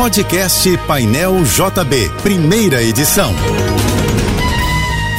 Podcast Painel JB, primeira edição.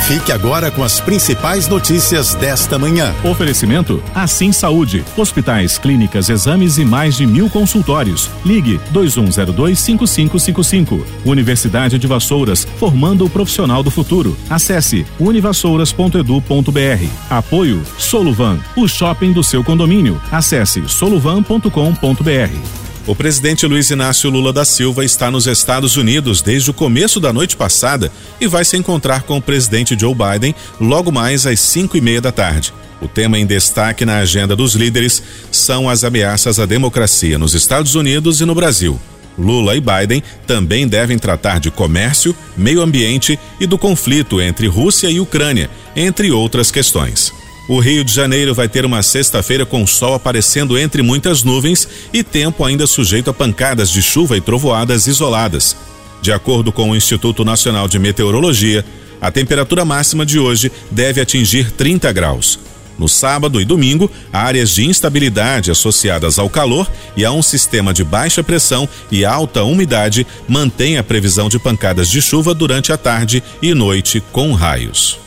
Fique agora com as principais notícias desta manhã. Oferecimento Assim Saúde. Hospitais, clínicas, exames e mais de mil consultórios. Ligue 2102-5555. Universidade de Vassouras, formando o profissional do futuro. Acesse univassouras.edu.br. Apoio Soluvan, o shopping do seu condomínio. Acesse soluvan.com.br. O presidente Luiz Inácio Lula da Silva está nos Estados Unidos desde o começo da noite passada e vai se encontrar com o presidente Joe Biden logo mais às cinco e meia da tarde. O tema em destaque na agenda dos líderes são as ameaças à democracia nos Estados Unidos e no Brasil. Lula e Biden também devem tratar de comércio, meio ambiente e do conflito entre Rússia e Ucrânia, entre outras questões. O Rio de Janeiro vai ter uma sexta-feira com sol aparecendo entre muitas nuvens e tempo ainda sujeito a pancadas de chuva e trovoadas isoladas. De acordo com o Instituto Nacional de Meteorologia, a temperatura máxima de hoje deve atingir 30 graus. No sábado e domingo, áreas de instabilidade associadas ao calor e a um sistema de baixa pressão e alta umidade mantêm a previsão de pancadas de chuva durante a tarde e noite com raios.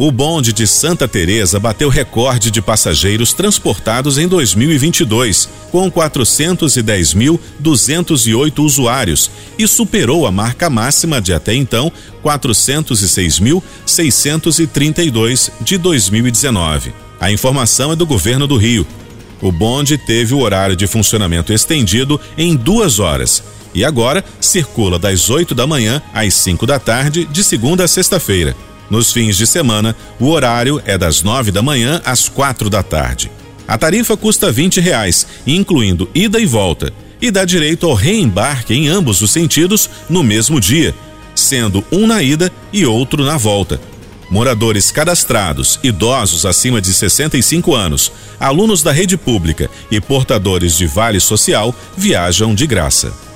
O bonde de Santa Teresa bateu recorde de passageiros transportados em 2022, com 410.208 usuários e superou a marca máxima de até então 406.632 de 2019. A informação é do governo do Rio. O bonde teve o horário de funcionamento estendido em duas horas e agora circula das 8 da manhã às 5 da tarde, de segunda a sexta-feira. Nos fins de semana, o horário é das nove da manhã às quatro da tarde. A tarifa custa vinte reais, incluindo ida e volta, e dá direito ao reembarque em ambos os sentidos no mesmo dia, sendo um na ida e outro na volta. Moradores cadastrados, idosos acima de 65 anos, alunos da rede pública e portadores de vale social viajam de graça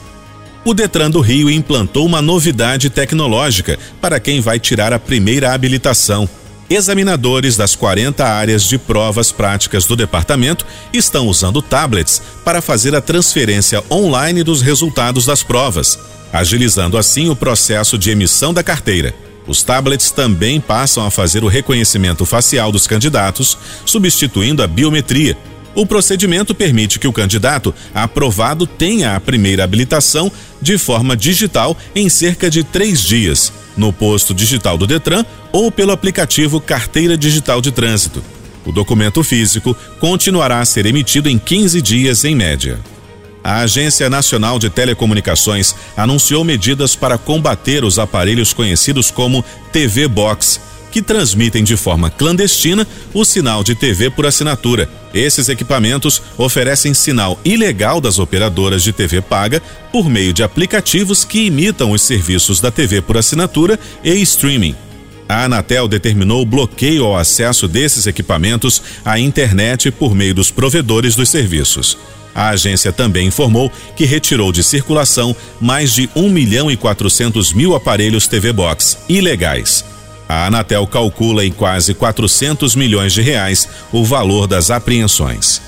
o Detran do Rio implantou uma novidade tecnológica para quem vai tirar a primeira habilitação. Examinadores das 40 áreas de provas práticas do departamento estão usando tablets para fazer a transferência online dos resultados das provas, agilizando assim o processo de emissão da carteira. Os tablets também passam a fazer o reconhecimento facial dos candidatos, substituindo a biometria o procedimento permite que o candidato aprovado tenha a primeira habilitação de forma digital em cerca de três dias, no posto digital do Detran ou pelo aplicativo Carteira Digital de Trânsito. O documento físico continuará a ser emitido em 15 dias em média. A Agência Nacional de Telecomunicações anunciou medidas para combater os aparelhos conhecidos como TV Box que transmitem de forma clandestina o sinal de TV por assinatura. Esses equipamentos oferecem sinal ilegal das operadoras de TV paga por meio de aplicativos que imitam os serviços da TV por assinatura e streaming. A Anatel determinou o bloqueio ao acesso desses equipamentos à internet por meio dos provedores dos serviços. A agência também informou que retirou de circulação mais de 1 milhão e 400 mil aparelhos TV Box ilegais. A Anatel calcula em quase 400 milhões de reais o valor das apreensões.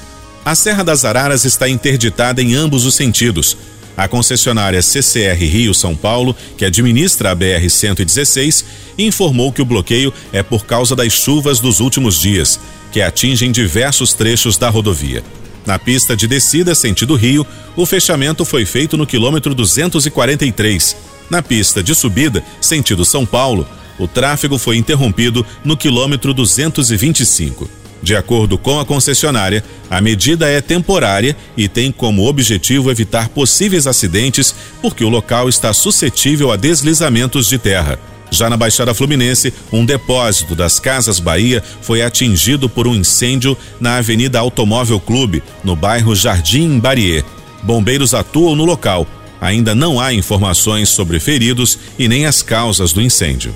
A Serra das Araras está interditada em ambos os sentidos. A concessionária CCR Rio São Paulo, que administra a BR-116, informou que o bloqueio é por causa das chuvas dos últimos dias, que atingem diversos trechos da rodovia. Na pista de descida sentido Rio, o fechamento foi feito no quilômetro 243. Na pista de subida, sentido São Paulo, o tráfego foi interrompido no quilômetro 225. De acordo com a concessionária, a medida é temporária e tem como objetivo evitar possíveis acidentes, porque o local está suscetível a deslizamentos de terra. Já na Baixada Fluminense, um depósito das Casas Bahia foi atingido por um incêndio na Avenida Automóvel Clube, no bairro Jardim Barier. Bombeiros atuam no local. Ainda não há informações sobre feridos e nem as causas do incêndio.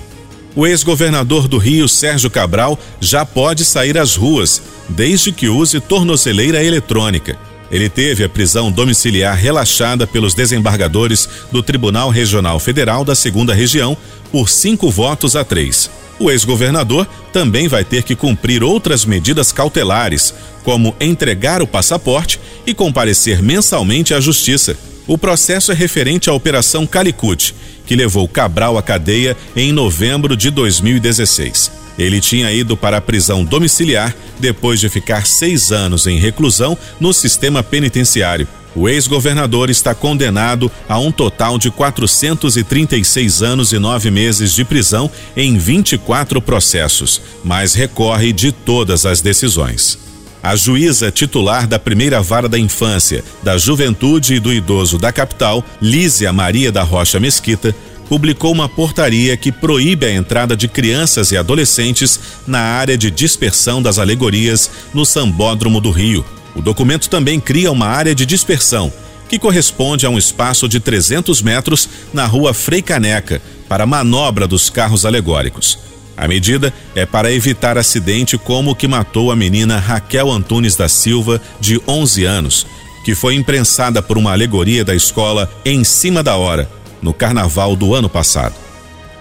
O ex-governador do Rio, Sérgio Cabral, já pode sair às ruas, desde que use tornozeleira eletrônica. Ele teve a prisão domiciliar relaxada pelos desembargadores do Tribunal Regional Federal da Segunda Região por cinco votos a três. O ex-governador também vai ter que cumprir outras medidas cautelares, como entregar o passaporte e comparecer mensalmente à Justiça. O processo é referente à Operação Calicut, que levou Cabral à cadeia em novembro de 2016. Ele tinha ido para a prisão domiciliar depois de ficar seis anos em reclusão no sistema penitenciário. O ex-governador está condenado a um total de 436 anos e nove meses de prisão em 24 processos, mas recorre de todas as decisões. A juíza titular da primeira vara da infância, da juventude e do idoso da capital, Lísia Maria da Rocha Mesquita, publicou uma portaria que proíbe a entrada de crianças e adolescentes na área de dispersão das alegorias no Sambódromo do Rio. O documento também cria uma área de dispersão, que corresponde a um espaço de 300 metros na rua Frei Caneca, para manobra dos carros alegóricos. A medida é para evitar acidente como o que matou a menina Raquel Antunes da Silva, de 11 anos, que foi imprensada por uma alegoria da escola em cima da hora, no carnaval do ano passado.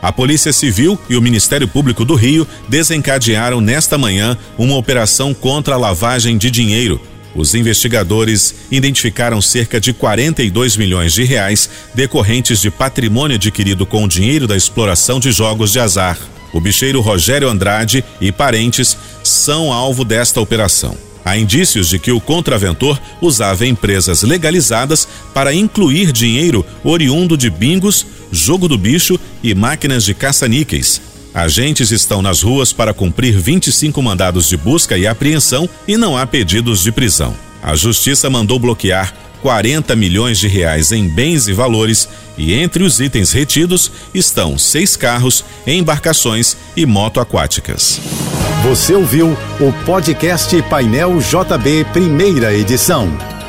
A Polícia Civil e o Ministério Público do Rio desencadearam nesta manhã uma operação contra a lavagem de dinheiro. Os investigadores identificaram cerca de 42 milhões de reais decorrentes de patrimônio adquirido com o dinheiro da exploração de jogos de azar. O bicheiro Rogério Andrade e parentes são alvo desta operação. Há indícios de que o contraventor usava empresas legalizadas para incluir dinheiro oriundo de bingos, jogo do bicho e máquinas de caça-níqueis. Agentes estão nas ruas para cumprir 25 mandados de busca e apreensão e não há pedidos de prisão. A justiça mandou bloquear 40 milhões de reais em bens e valores e entre os itens retidos estão seis carros, embarcações e moto aquáticas. Você ouviu o podcast Painel JB, primeira edição.